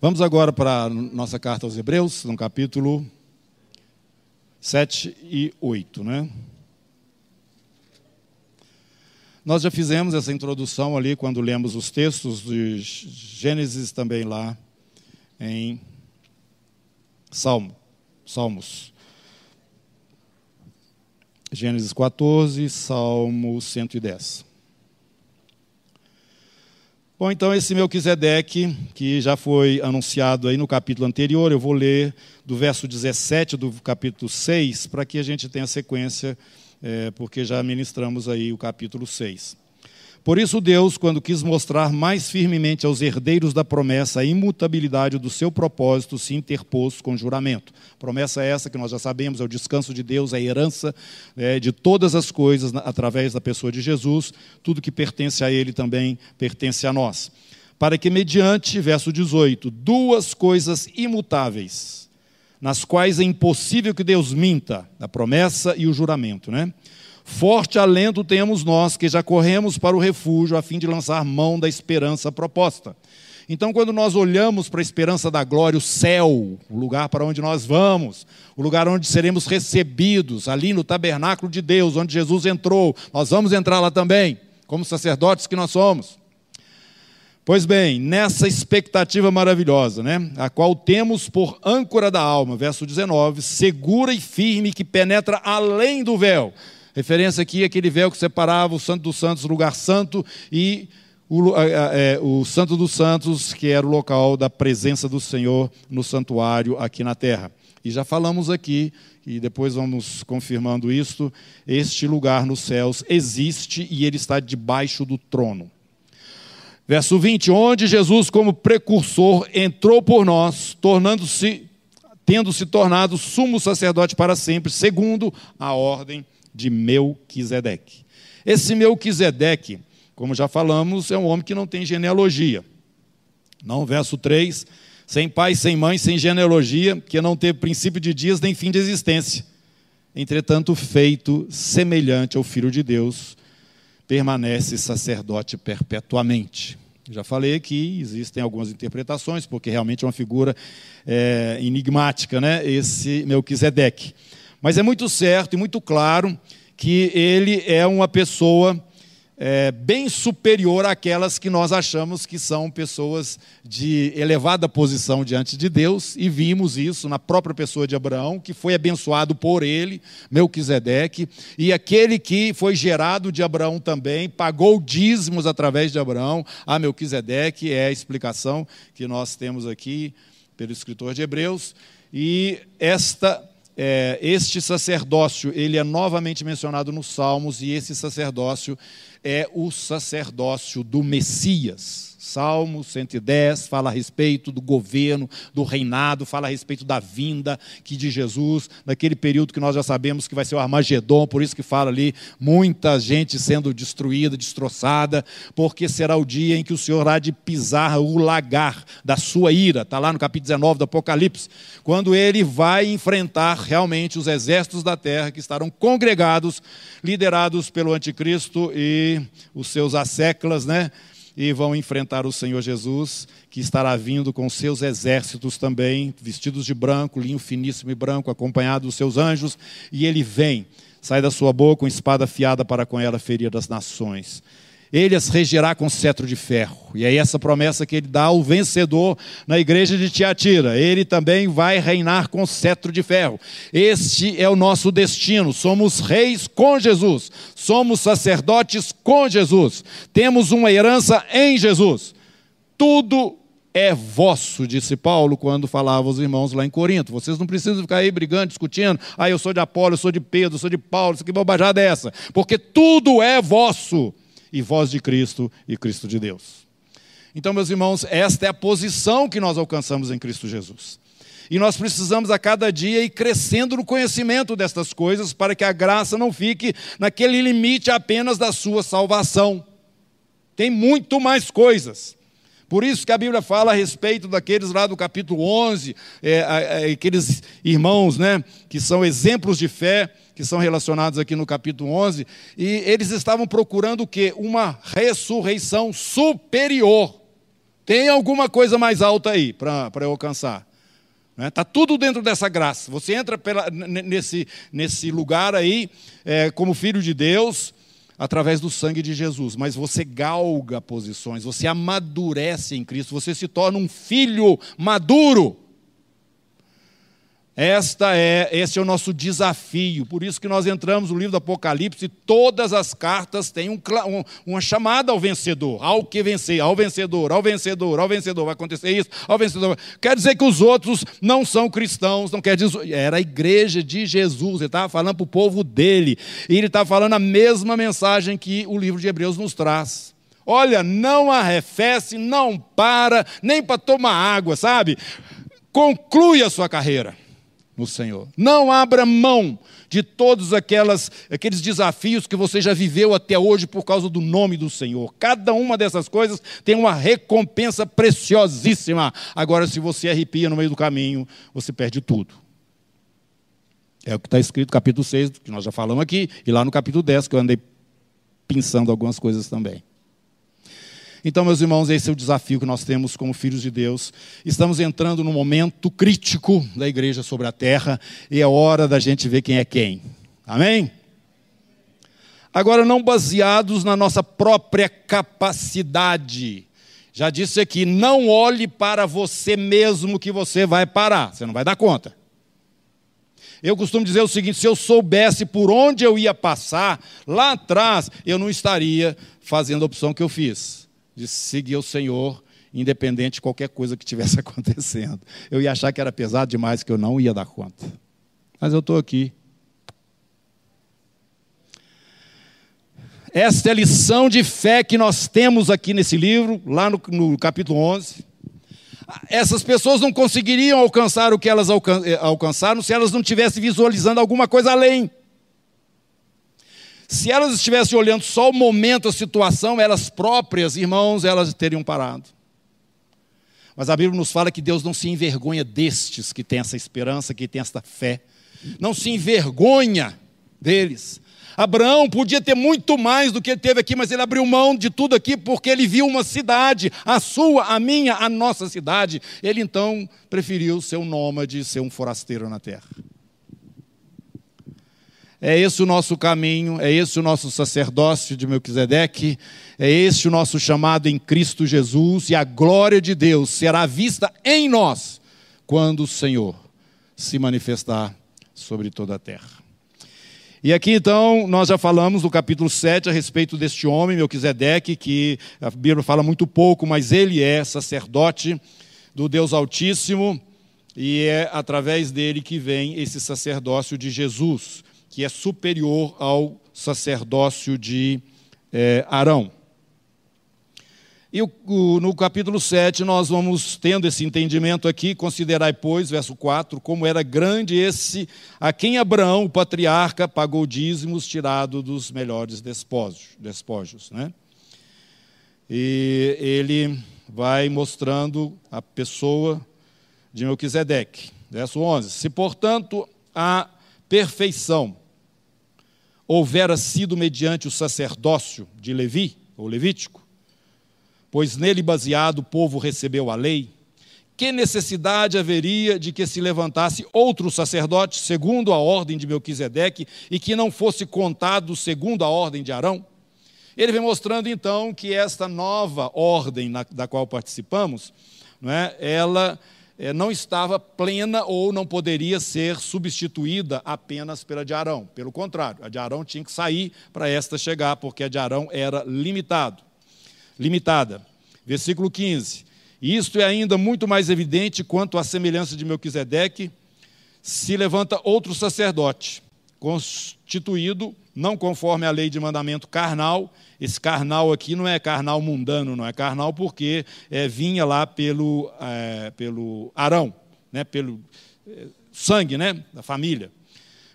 Vamos agora para a nossa carta aos Hebreus, no capítulo 7 e 8, né? Nós já fizemos essa introdução ali quando lemos os textos de Gênesis também lá em Salmo, Salmos. Gênesis 14, Salmo 110. Bom, então esse Melquisedeque, que já foi anunciado aí no capítulo anterior, eu vou ler do verso 17 do capítulo 6, para que a gente tenha sequência, é, porque já ministramos aí o capítulo 6. Por isso, Deus, quando quis mostrar mais firmemente aos herdeiros da promessa a imutabilidade do seu propósito, se interpôs com juramento. Promessa essa que nós já sabemos, é o descanso de Deus, a herança é, de todas as coisas através da pessoa de Jesus, tudo que pertence a Ele também pertence a nós. Para que, mediante, verso 18, duas coisas imutáveis, nas quais é impossível que Deus minta, a promessa e o juramento, né? Forte alento temos nós que já corremos para o refúgio a fim de lançar mão da esperança proposta. Então, quando nós olhamos para a esperança da glória, o céu, o lugar para onde nós vamos, o lugar onde seremos recebidos, ali no tabernáculo de Deus, onde Jesus entrou, nós vamos entrar lá também, como sacerdotes que nós somos. Pois bem, nessa expectativa maravilhosa, né, a qual temos por âncora da alma, verso 19, segura e firme que penetra além do véu Referência aqui aquele véu que separava o Santo dos Santos, o lugar santo, e o, é, o Santo dos Santos, que era o local da presença do Senhor no santuário aqui na terra. E já falamos aqui, e depois vamos confirmando isto, este lugar nos céus existe e ele está debaixo do trono. Verso 20, onde Jesus, como precursor, entrou por nós, tornando-se, tendo se tornado sumo sacerdote para sempre, segundo a ordem de Melquisedeque. Esse Melquisedeque, como já falamos, é um homem que não tem genealogia. Não, verso 3, sem pai, sem mãe, sem genealogia, que não teve princípio de dias nem fim de existência. Entretanto, feito semelhante ao Filho de Deus, permanece sacerdote perpetuamente. Já falei que existem algumas interpretações, porque realmente é uma figura é, enigmática, né? esse Melquisedeque. Mas é muito certo e muito claro que ele é uma pessoa é, bem superior àquelas que nós achamos que são pessoas de elevada posição diante de Deus, e vimos isso na própria pessoa de Abraão, que foi abençoado por ele, Melquisedeque, e aquele que foi gerado de Abraão também, pagou dízimos através de Abraão. A Melquisedeque, é a explicação que nós temos aqui pelo escritor de Hebreus, e esta é, este sacerdócio, ele é novamente mencionado nos Salmos, e esse sacerdócio é o sacerdócio do Messias. Salmo 110 fala a respeito do governo, do reinado, fala a respeito da vinda que de Jesus, naquele período que nós já sabemos que vai ser o Armagedon, por isso que fala ali muita gente sendo destruída, destroçada, porque será o dia em que o Senhor há de pisar o lagar da sua ira, está lá no capítulo 19 do Apocalipse, quando ele vai enfrentar realmente os exércitos da terra que estarão congregados, liderados pelo anticristo e os seus asseclas, né? e vão enfrentar o Senhor Jesus, que estará vindo com seus exércitos também, vestidos de branco, linho finíssimo e branco, acompanhado dos seus anjos, e ele vem, sai da sua boca com espada afiada para com ela ferir as nações. Ele as regerá com cetro de ferro. E é essa promessa que ele dá ao vencedor na igreja de Tiatira. Ele também vai reinar com cetro de ferro. Este é o nosso destino. Somos reis com Jesus. Somos sacerdotes com Jesus. Temos uma herança em Jesus. Tudo é vosso, disse Paulo quando falava aos irmãos lá em Corinto. Vocês não precisam ficar aí brigando, discutindo. Ah, eu sou de Apolo, eu sou de Pedro, eu sou de Paulo, isso que bobajada é essa? Porque tudo é vosso e voz de Cristo e Cristo de Deus. Então, meus irmãos, esta é a posição que nós alcançamos em Cristo Jesus. E nós precisamos a cada dia ir crescendo no conhecimento destas coisas para que a graça não fique naquele limite apenas da sua salvação. Tem muito mais coisas. Por isso que a Bíblia fala a respeito daqueles lá do capítulo 11, é, aqueles irmãos né, que são exemplos de fé, que são relacionados aqui no capítulo 11, e eles estavam procurando o quê? Uma ressurreição superior. Tem alguma coisa mais alta aí para eu alcançar. Está né? Tudo dentro dessa graça. Você entra pela, nesse, nesse lugar aí, é, como filho de Deus, através do sangue de Jesus. Mas você galga posições, você amadurece em Cristo, você se torna um filho maduro. Esta é, esse é o nosso desafio. Por isso que nós entramos no livro do Apocalipse e todas as cartas têm um, um, uma chamada ao vencedor, ao que vencer, ao vencedor, ao vencedor, ao vencedor. Vai acontecer isso, ao vencedor. Quer dizer que os outros não são cristãos, não quer dizer. Era a igreja de Jesus, ele estava falando para o povo dele. E ele estava falando a mesma mensagem que o livro de Hebreus nos traz. Olha, não arrefece, não para, nem para tomar água, sabe? Conclui a sua carreira no Senhor. Não abra mão de todos aquelas, aqueles desafios que você já viveu até hoje por causa do nome do Senhor. Cada uma dessas coisas tem uma recompensa preciosíssima. Agora, se você arrepia no meio do caminho, você perde tudo. É o que está escrito no capítulo 6, que nós já falamos aqui, e lá no capítulo 10, que eu andei pensando algumas coisas também. Então, meus irmãos, esse é o desafio que nós temos como filhos de Deus. Estamos entrando num momento crítico da igreja sobre a terra e é hora da gente ver quem é quem. Amém? Agora, não baseados na nossa própria capacidade. Já disse aqui, não olhe para você mesmo que você vai parar, você não vai dar conta. Eu costumo dizer o seguinte: se eu soubesse por onde eu ia passar, lá atrás, eu não estaria fazendo a opção que eu fiz de seguir o Senhor, independente de qualquer coisa que estivesse acontecendo. Eu ia achar que era pesado demais, que eu não ia dar conta. Mas eu estou aqui. Esta é a lição de fé que nós temos aqui nesse livro, lá no, no capítulo 11. Essas pessoas não conseguiriam alcançar o que elas alcan eh, alcançaram se elas não estivessem visualizando alguma coisa além. Se elas estivessem olhando só o momento, a situação, elas próprias, irmãos, elas teriam parado. Mas a Bíblia nos fala que Deus não se envergonha destes que têm essa esperança, que têm essa fé. Não se envergonha deles. Abraão podia ter muito mais do que ele teve aqui, mas ele abriu mão de tudo aqui porque ele viu uma cidade, a sua, a minha, a nossa cidade. Ele então preferiu ser um nômade, ser um forasteiro na terra. É esse o nosso caminho, é esse o nosso sacerdócio de Melquisedeque, é esse o nosso chamado em Cristo Jesus, e a glória de Deus será vista em nós quando o Senhor se manifestar sobre toda a terra. E aqui então, nós já falamos no capítulo 7 a respeito deste homem, Melquisedeque, que a Bíblia fala muito pouco, mas ele é sacerdote do Deus Altíssimo, e é através dele que vem esse sacerdócio de Jesus que é superior ao sacerdócio de é, Arão. E o, o, no capítulo 7, nós vamos tendo esse entendimento aqui, considerai, pois, verso 4, como era grande esse a quem Abraão, o patriarca, pagou dízimos tirado dos melhores despojos. despojos né? E ele vai mostrando a pessoa de Melquisedeque. Verso 11: Se, portanto, a perfeição houvera sido mediante o sacerdócio de Levi, ou Levítico, pois nele baseado o povo recebeu a lei, que necessidade haveria de que se levantasse outro sacerdote, segundo a ordem de Melquisedeque, e que não fosse contado segundo a ordem de Arão? Ele vem mostrando então que esta nova ordem na, da qual participamos, não é, ela não estava plena ou não poderia ser substituída apenas pela de Arão. Pelo contrário, a de Arão tinha que sair para esta chegar, porque a de Arão era limitado, limitada. Versículo 15. Isto é ainda muito mais evidente quanto à semelhança de Melquisedeque, se levanta outro sacerdote, constituído não conforme a lei de mandamento carnal. Esse carnal aqui não é carnal mundano, não é carnal porque é, vinha lá pelo, é, pelo Arão, né, pelo é, sangue né, da família.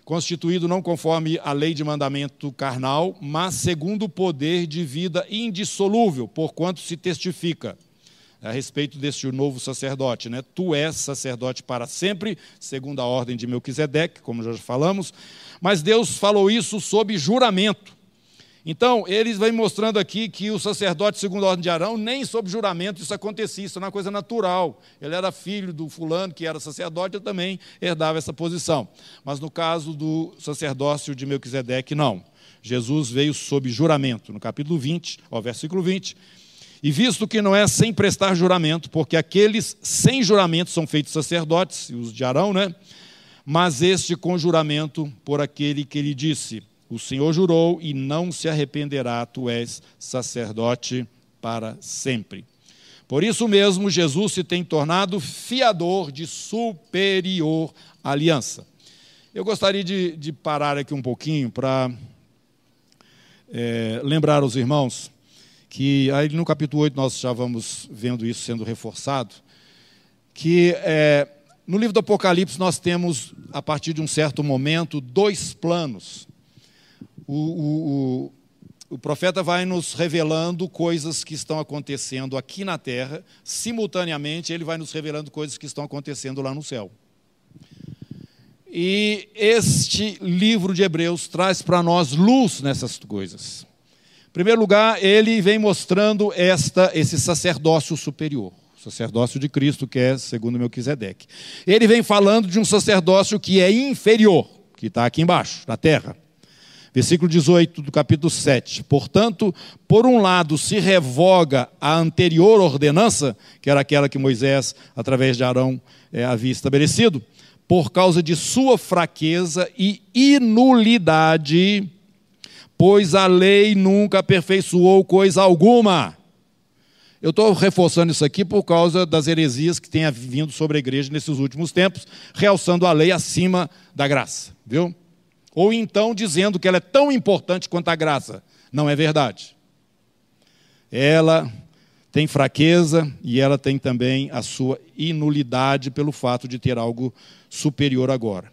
Constituído não conforme a lei de mandamento carnal, mas segundo o poder de vida indissolúvel, porquanto se testifica a respeito deste novo sacerdote. Né? Tu és sacerdote para sempre, segundo a ordem de Melquisedeque, como já falamos, mas Deus falou isso sob juramento. Então, eles vêm mostrando aqui que o sacerdote, segundo a ordem de Arão, nem sob juramento isso acontecia, isso é uma coisa natural. Ele era filho do fulano que era sacerdote, e também herdava essa posição. Mas no caso do sacerdócio de Melquisedeque, não. Jesus veio sob juramento, no capítulo 20, ao versículo 20. E visto que não é sem prestar juramento, porque aqueles sem juramento são feitos sacerdotes, os de Arão, né? Mas este com juramento por aquele que lhe disse: O Senhor jurou e não se arrependerá, tu és sacerdote para sempre. Por isso mesmo, Jesus se tem tornado fiador de superior aliança. Eu gostaria de, de parar aqui um pouquinho para é, lembrar aos irmãos que aí no capítulo 8 nós já vamos vendo isso sendo reforçado, que é, no livro do Apocalipse nós temos, a partir de um certo momento, dois planos. O, o, o, o profeta vai nos revelando coisas que estão acontecendo aqui na terra, simultaneamente ele vai nos revelando coisas que estão acontecendo lá no céu. E este livro de Hebreus traz para nós luz nessas coisas. Em primeiro lugar, ele vem mostrando esta, esse sacerdócio superior, sacerdócio de Cristo, que é segundo Melquisedeque. Ele vem falando de um sacerdócio que é inferior, que está aqui embaixo, na terra. Versículo 18 do capítulo 7. Portanto, por um lado, se revoga a anterior ordenança, que era aquela que Moisés, através de Arão, é, havia estabelecido, por causa de sua fraqueza e inulidade, pois a lei nunca aperfeiçoou coisa alguma. Eu estou reforçando isso aqui por causa das heresias que têm vindo sobre a igreja nesses últimos tempos, realçando a lei acima da graça, viu? Ou então dizendo que ela é tão importante quanto a graça. Não é verdade. Ela tem fraqueza e ela tem também a sua inulidade pelo fato de ter algo superior agora.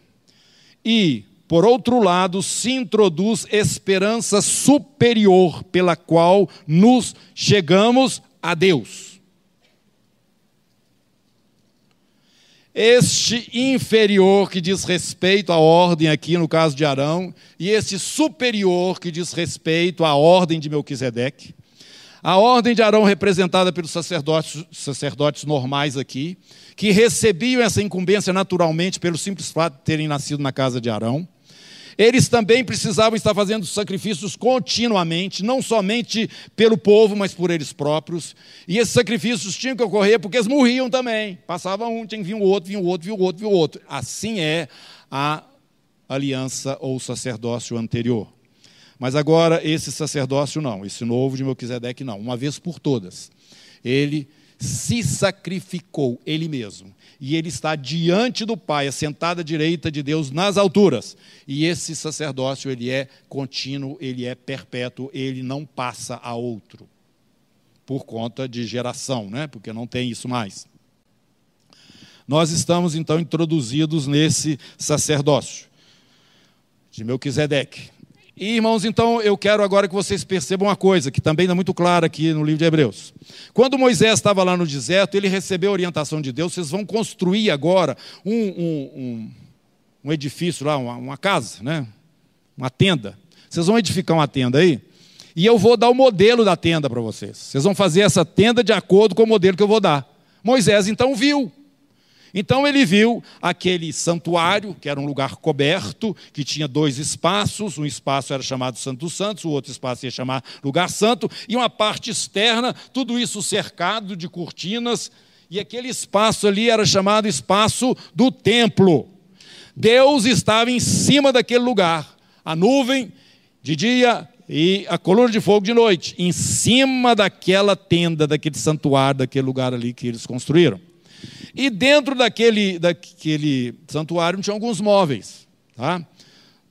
E, por outro lado, se introduz esperança superior pela qual nos chegamos a Deus. Este inferior que diz respeito à ordem aqui no caso de Arão, e este superior que diz respeito à ordem de Melquisedeque, a ordem de Arão, representada pelos sacerdotes, sacerdotes normais aqui, que recebiam essa incumbência naturalmente pelo simples fato de terem nascido na casa de Arão. Eles também precisavam estar fazendo sacrifícios continuamente, não somente pelo povo, mas por eles próprios. E esses sacrifícios tinham que ocorrer porque eles morriam também. Passava um, tinha que vir o outro, vinha o outro, vinha o outro, vinha o outro. Assim é a aliança ou sacerdócio anterior. Mas agora esse sacerdócio não, esse novo de Melquisedeque não, uma vez por todas. Ele se sacrificou ele mesmo. E ele está diante do Pai, assentado à direita de Deus nas alturas. E esse sacerdócio, ele é contínuo, ele é perpétuo, ele não passa a outro. Por conta de geração, né? porque não tem isso mais. Nós estamos então introduzidos nesse sacerdócio de Melquisedeque. E, irmãos, então eu quero agora que vocês percebam uma coisa que também é muito clara aqui no livro de Hebreus. Quando Moisés estava lá no deserto, ele recebeu a orientação de Deus: vocês vão construir agora um, um, um, um edifício lá, uma, uma casa, né? uma tenda. Vocês vão edificar uma tenda aí? E eu vou dar o modelo da tenda para vocês. Vocês vão fazer essa tenda de acordo com o modelo que eu vou dar. Moisés então viu. Então ele viu aquele santuário, que era um lugar coberto, que tinha dois espaços, um espaço era chamado Santo Santos, o outro espaço ia chamar Lugar Santo, e uma parte externa, tudo isso cercado de cortinas, e aquele espaço ali era chamado espaço do templo. Deus estava em cima daquele lugar, a nuvem de dia e a coluna de fogo de noite, em cima daquela tenda, daquele santuário, daquele lugar ali que eles construíram. E dentro daquele, daquele santuário tinha alguns móveis. Tá?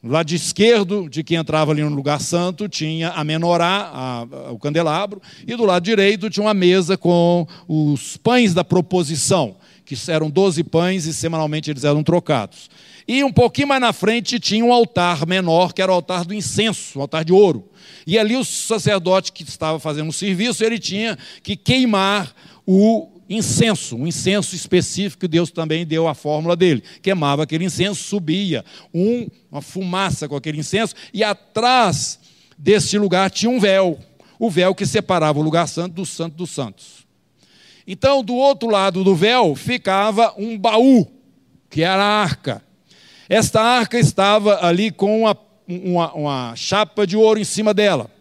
No lado esquerdo de quem entrava ali no lugar santo tinha a menorá, a, a, o candelabro, e do lado direito tinha uma mesa com os pães da proposição, que eram 12 pães e semanalmente eles eram trocados. E um pouquinho mais na frente tinha um altar menor, que era o altar do incenso, um altar de ouro. E ali o sacerdote que estava fazendo o serviço, ele tinha que queimar o incenso, um incenso específico, Deus também deu a fórmula dele. Queimava aquele incenso, subia um, uma fumaça com aquele incenso, e atrás deste lugar tinha um véu, o véu que separava o lugar santo do santo dos santos. Então, do outro lado do véu ficava um baú, que era a arca. Esta arca estava ali com uma, uma, uma chapa de ouro em cima dela.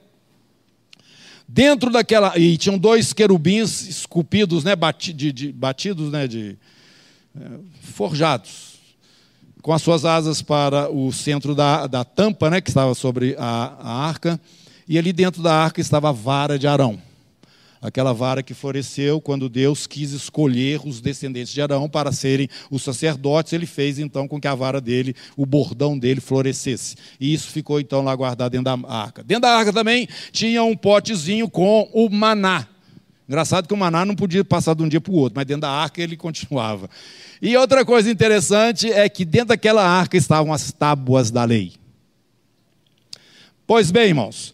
Dentro daquela. E tinham dois querubins esculpidos, né, de, de, batidos, né, de, é, forjados, com as suas asas para o centro da, da tampa, né, que estava sobre a, a arca. E ali dentro da arca estava a vara de Arão aquela vara que floresceu quando Deus quis escolher os descendentes de Arão para serem os sacerdotes, ele fez então com que a vara dele, o bordão dele florescesse. E isso ficou então lá guardado dentro da arca. Dentro da arca também tinha um potezinho com o maná. Engraçado que o maná não podia passar de um dia para o outro, mas dentro da arca ele continuava. E outra coisa interessante é que dentro daquela arca estavam as tábuas da lei. Pois bem, irmãos,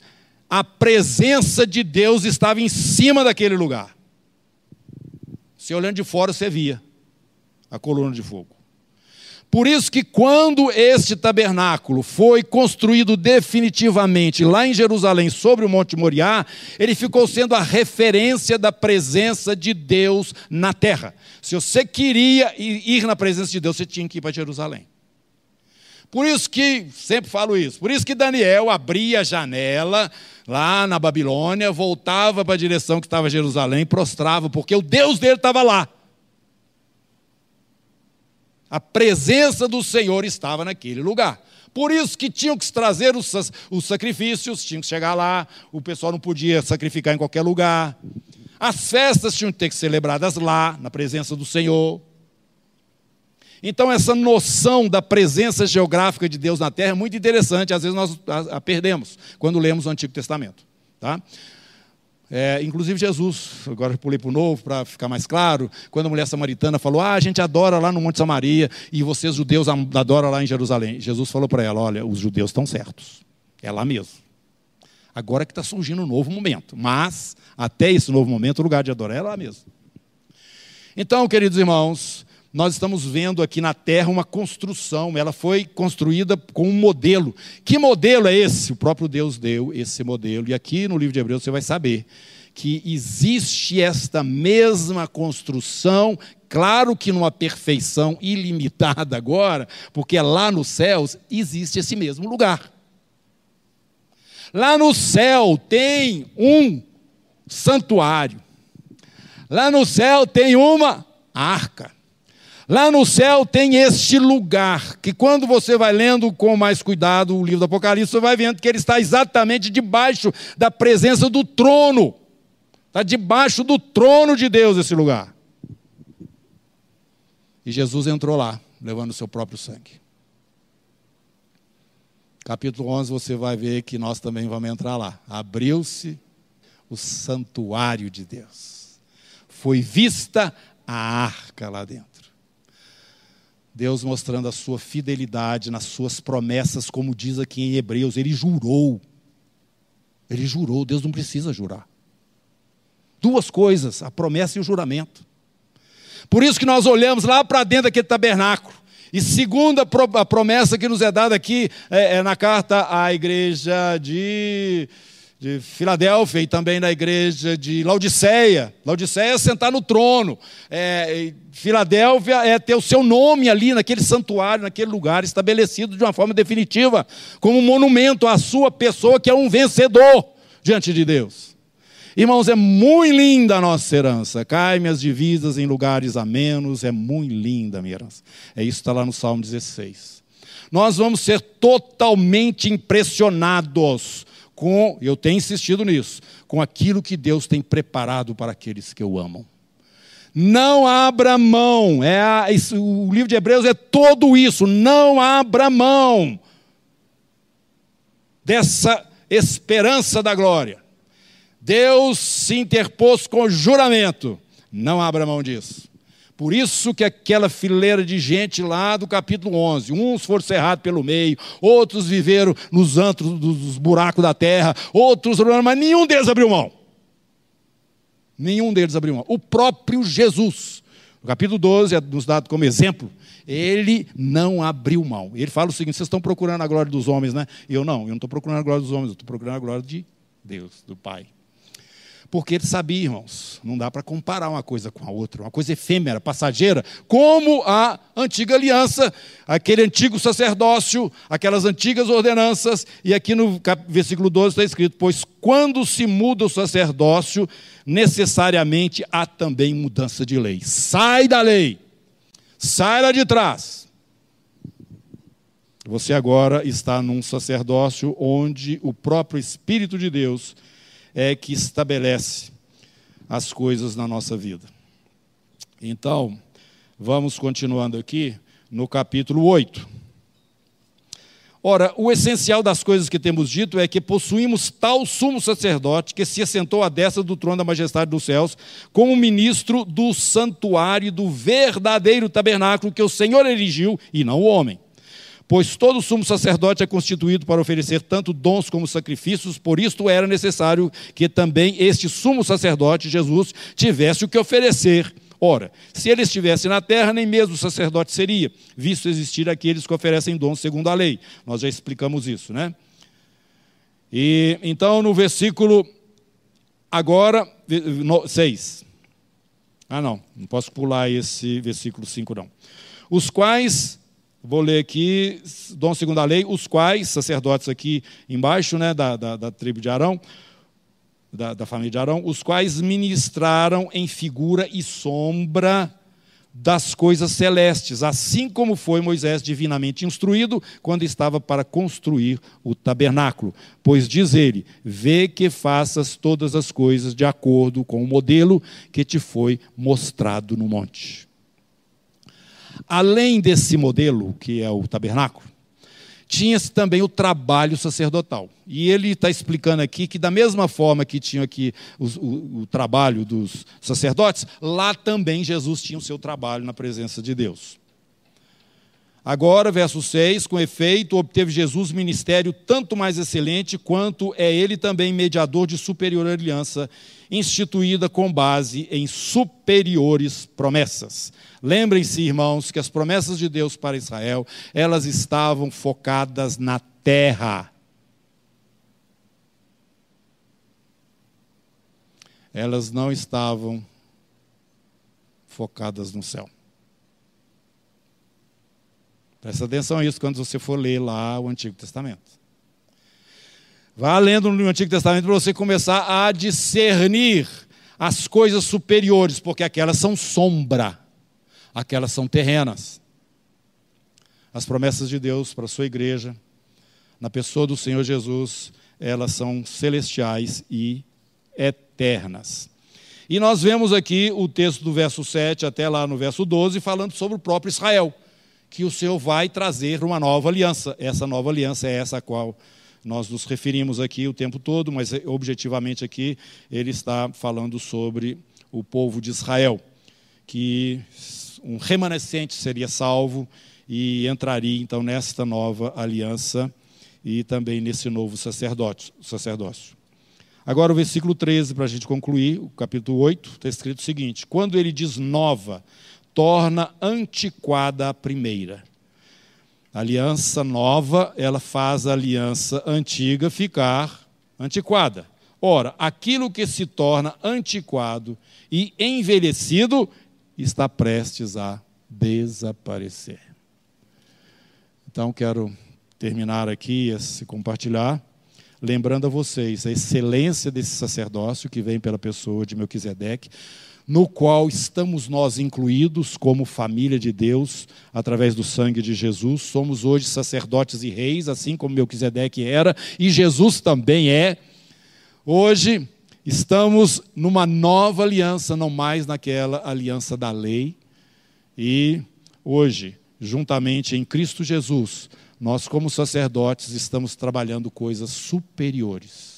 a presença de Deus estava em cima daquele lugar. Você olhando de fora, você via a coluna de fogo. Por isso que quando este tabernáculo foi construído definitivamente lá em Jerusalém, sobre o Monte Moriá, ele ficou sendo a referência da presença de Deus na terra. Se você queria ir na presença de Deus, você tinha que ir para Jerusalém. Por isso que, sempre falo isso, por isso que Daniel abria a janela lá na Babilônia, voltava para a direção que estava Jerusalém, prostrava, porque o Deus dele estava lá. A presença do Senhor estava naquele lugar. Por isso que tinham que trazer os, os sacrifícios, tinham que chegar lá, o pessoal não podia sacrificar em qualquer lugar. As festas tinham que ter que ser celebradas lá, na presença do Senhor. Então, essa noção da presença geográfica de Deus na terra é muito interessante, às vezes nós a, perdemos quando lemos o Antigo Testamento. Tá? É, inclusive Jesus, agora pulei para o novo para ficar mais claro, quando a mulher samaritana falou: Ah, a gente adora lá no Monte Samaria e vocês judeus adoram lá em Jerusalém. Jesus falou para ela: Olha, os judeus estão certos, é lá mesmo. Agora que está surgindo um novo momento, mas até esse novo momento o lugar de adorar é lá mesmo. Então, queridos irmãos, nós estamos vendo aqui na terra uma construção, ela foi construída com um modelo. Que modelo é esse? O próprio Deus deu esse modelo. E aqui no livro de Hebreus você vai saber que existe esta mesma construção, claro que numa perfeição ilimitada agora, porque lá nos céus existe esse mesmo lugar. Lá no céu tem um santuário. Lá no céu tem uma arca. Lá no céu tem este lugar, que quando você vai lendo com mais cuidado o livro do Apocalipse, você vai vendo que ele está exatamente debaixo da presença do trono. Está debaixo do trono de Deus esse lugar. E Jesus entrou lá, levando o seu próprio sangue. Capítulo 11 você vai ver que nós também vamos entrar lá. Abriu-se o santuário de Deus. Foi vista a arca lá dentro. Deus mostrando a sua fidelidade nas suas promessas, como diz aqui em Hebreus, ele jurou. Ele jurou, Deus não precisa jurar. Duas coisas, a promessa e o juramento. Por isso que nós olhamos lá para dentro daquele tabernáculo. E segunda promessa que nos é dada aqui é, é na carta à igreja de de Filadélfia e também na igreja de Laodiceia. Laodiceia é sentar no trono. É, Filadélfia é ter o seu nome ali naquele santuário, naquele lugar, estabelecido de uma forma definitiva, como um monumento à sua pessoa, que é um vencedor diante de Deus. Irmãos, é muito linda a nossa herança. Cai minhas divisas em lugares amenos, é muito linda a minha herança. É isso que está lá no Salmo 16. Nós vamos ser totalmente impressionados com, eu tenho insistido nisso, com aquilo que Deus tem preparado para aqueles que o amam. Não abra mão, é a, isso, o livro de Hebreus é todo isso, não abra mão dessa esperança da glória. Deus se interpôs com juramento, não abra mão disso. Por isso que aquela fileira de gente lá do capítulo 11, uns foram cerrados pelo meio, outros viveram nos antros dos buracos da terra, outros, mas nenhum deles abriu mão. Nenhum deles abriu mão. O próprio Jesus, No capítulo 12 é nos dado como exemplo. Ele não abriu mão. Ele fala o seguinte: vocês estão procurando a glória dos homens, né? Eu não, eu não estou procurando a glória dos homens, eu estou procurando a glória de Deus, do Pai. Porque ele sabia, irmãos, não dá para comparar uma coisa com a outra, uma coisa efêmera, passageira, como a antiga aliança, aquele antigo sacerdócio, aquelas antigas ordenanças, e aqui no versículo 12 está escrito: Pois quando se muda o sacerdócio, necessariamente há também mudança de lei. Sai da lei, sai lá de trás. Você agora está num sacerdócio onde o próprio Espírito de Deus é que estabelece as coisas na nossa vida. Então, vamos continuando aqui no capítulo 8. Ora, o essencial das coisas que temos dito é que possuímos tal sumo sacerdote que se assentou à destra do trono da majestade dos céus, como ministro do santuário do verdadeiro tabernáculo que o Senhor erigiu e não o homem. Pois todo sumo sacerdote é constituído para oferecer tanto dons como sacrifícios, por isto era necessário que também este sumo sacerdote, Jesus, tivesse o que oferecer. Ora, se ele estivesse na terra, nem mesmo sacerdote seria, visto existir aqueles que oferecem dons segundo a lei. Nós já explicamos isso, né? E então no versículo agora 6. Ah, não, não posso pular esse versículo 5 não. Os quais Vou ler aqui, dom segundo a lei, os quais, sacerdotes aqui embaixo, né, da, da, da tribo de Arão, da, da família de Arão, os quais ministraram em figura e sombra das coisas celestes, assim como foi Moisés divinamente instruído quando estava para construir o tabernáculo. Pois diz ele: Vê que faças todas as coisas de acordo com o modelo que te foi mostrado no monte. Além desse modelo, que é o tabernáculo, tinha-se também o trabalho sacerdotal. E ele está explicando aqui que, da mesma forma que tinha aqui o, o, trabalho dos sacerdotes, lá também Jesus tinha o seu trabalho na presença de Deus. Agora, verso 6: com efeito, obteve Jesus ministério tanto mais excelente, quanto é ele também mediador de superior aliança, instituída com base em superiores promessas. Lembrem-se, irmãos, que as promessas de Deus para Israel, elas estavam focadas na terra. Elas não estavam focadas no céu. Presta atenção a isso quando você for ler lá o Antigo Testamento. Vá lendo no Antigo Testamento para você começar a discernir as coisas superiores, porque aquelas são sombra, aquelas são terrenas. As promessas de Deus para a sua igreja, na pessoa do Senhor Jesus, elas são celestiais e eternas. E nós vemos aqui o texto do verso 7 até lá no verso 12, falando sobre o próprio Israel, que o Senhor vai trazer uma nova aliança. Essa nova aliança é essa a qual nós nos referimos aqui o tempo todo, mas eh, objetivamente aqui ele está falando sobre o povo de Israel, que um remanescente seria salvo e entraria então nesta nova aliança e também nesse novo sacerdócio. Agora o versículo 13, para a gente concluir, o capítulo 8, está escrito o seguinte: quando ele diz nova, torna antiquada a primeira aliança nova, ela faz a aliança antiga ficar antiquada. Ora, aquilo que se torna antiquado e envelhecido está prestes a desaparecer. Então, quero terminar aqui esse compartilhar, lembrando a vocês a excelência desse sacerdócio que vem pela pessoa de Melquisedeque, no qual estamos nós incluídos como família de Deus, através do sangue de Jesus. Somos hoje sacerdotes e reis, assim como Melquisedeque era, e Jesus também é. Hoje estamos numa nova aliança, não mais naquela aliança da lei. E hoje, juntamente em Cristo Jesus, nós, como sacerdotes, estamos trabalhando coisas superiores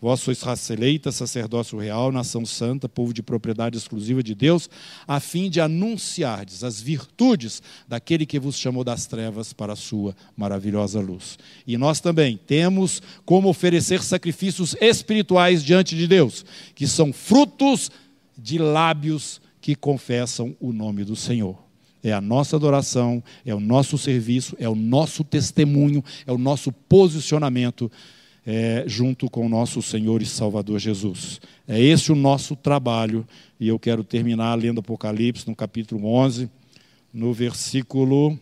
Vós sois raça eleita, sacerdócio real, nação santa, povo de propriedade exclusiva de Deus, a fim de anunciardes as virtudes daquele que vos chamou das trevas para a sua maravilhosa luz. E nós também temos como oferecer sacrifícios espirituais diante de Deus, que são frutos de lábios que confessam o nome do Senhor. É a nossa adoração, é o nosso serviço, é o nosso testemunho, é o nosso posicionamento é, junto com o nosso Senhor e Salvador Jesus. É esse o nosso trabalho, e eu quero terminar lendo Apocalipse no capítulo 11, no versículo.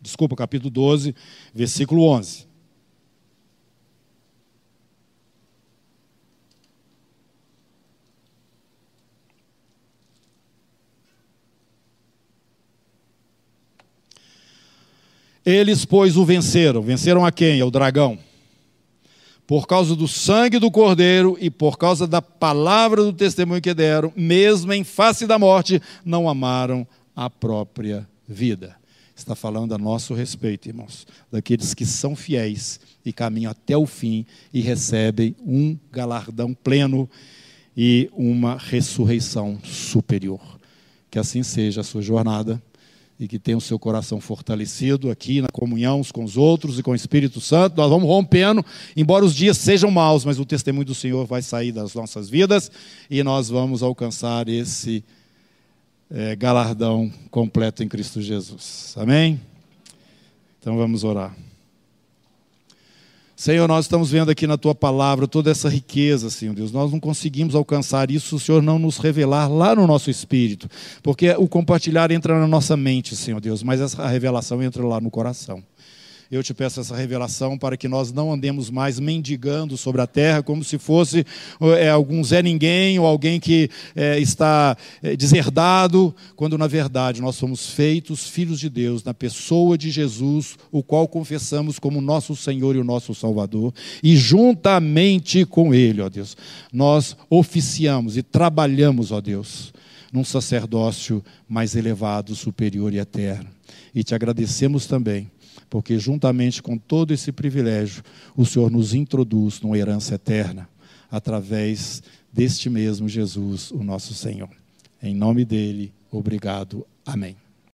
Desculpa, capítulo 12, versículo 11. Eles, pois, o venceram. Venceram a quem? Ao dragão. Por causa do sangue do cordeiro e por causa da palavra do testemunho que deram, mesmo em face da morte, não amaram a própria vida. Está falando a nosso respeito, irmãos, daqueles que são fiéis e caminham até o fim e recebem um galardão pleno e uma ressurreição superior. Que assim seja a sua jornada e que tenha o seu coração fortalecido aqui na comunhão uns com os outros e com o Espírito Santo. Nós vamos rompendo, embora os dias sejam maus, mas o testemunho do Senhor vai sair das nossas vidas e nós vamos alcançar esse é, galardão completo em Cristo Jesus. Amém? Então vamos orar. Senhor, nós estamos vendo aqui na tua palavra toda essa riqueza, Senhor Deus. Nós não conseguimos alcançar isso se o Senhor não nos revelar lá no nosso espírito, porque o compartilhar entra na nossa mente, Senhor Deus, mas essa revelação entra lá no coração. Eu te peço essa revelação para que nós não andemos mais mendigando sobre a terra como se fosse é, algum Zé Ninguém ou alguém que é, está é, deserdado, quando na verdade nós somos feitos filhos de Deus na pessoa de Jesus, o qual confessamos como nosso Senhor e o nosso Salvador, e juntamente com Ele, ó Deus, nós oficiamos e trabalhamos, ó Deus, num sacerdócio mais elevado, superior e eterno. E te agradecemos também porque juntamente com todo esse privilégio, o Senhor nos introduz numa herança eterna, através deste mesmo Jesus, o nosso Senhor. Em nome dele, obrigado. Amém.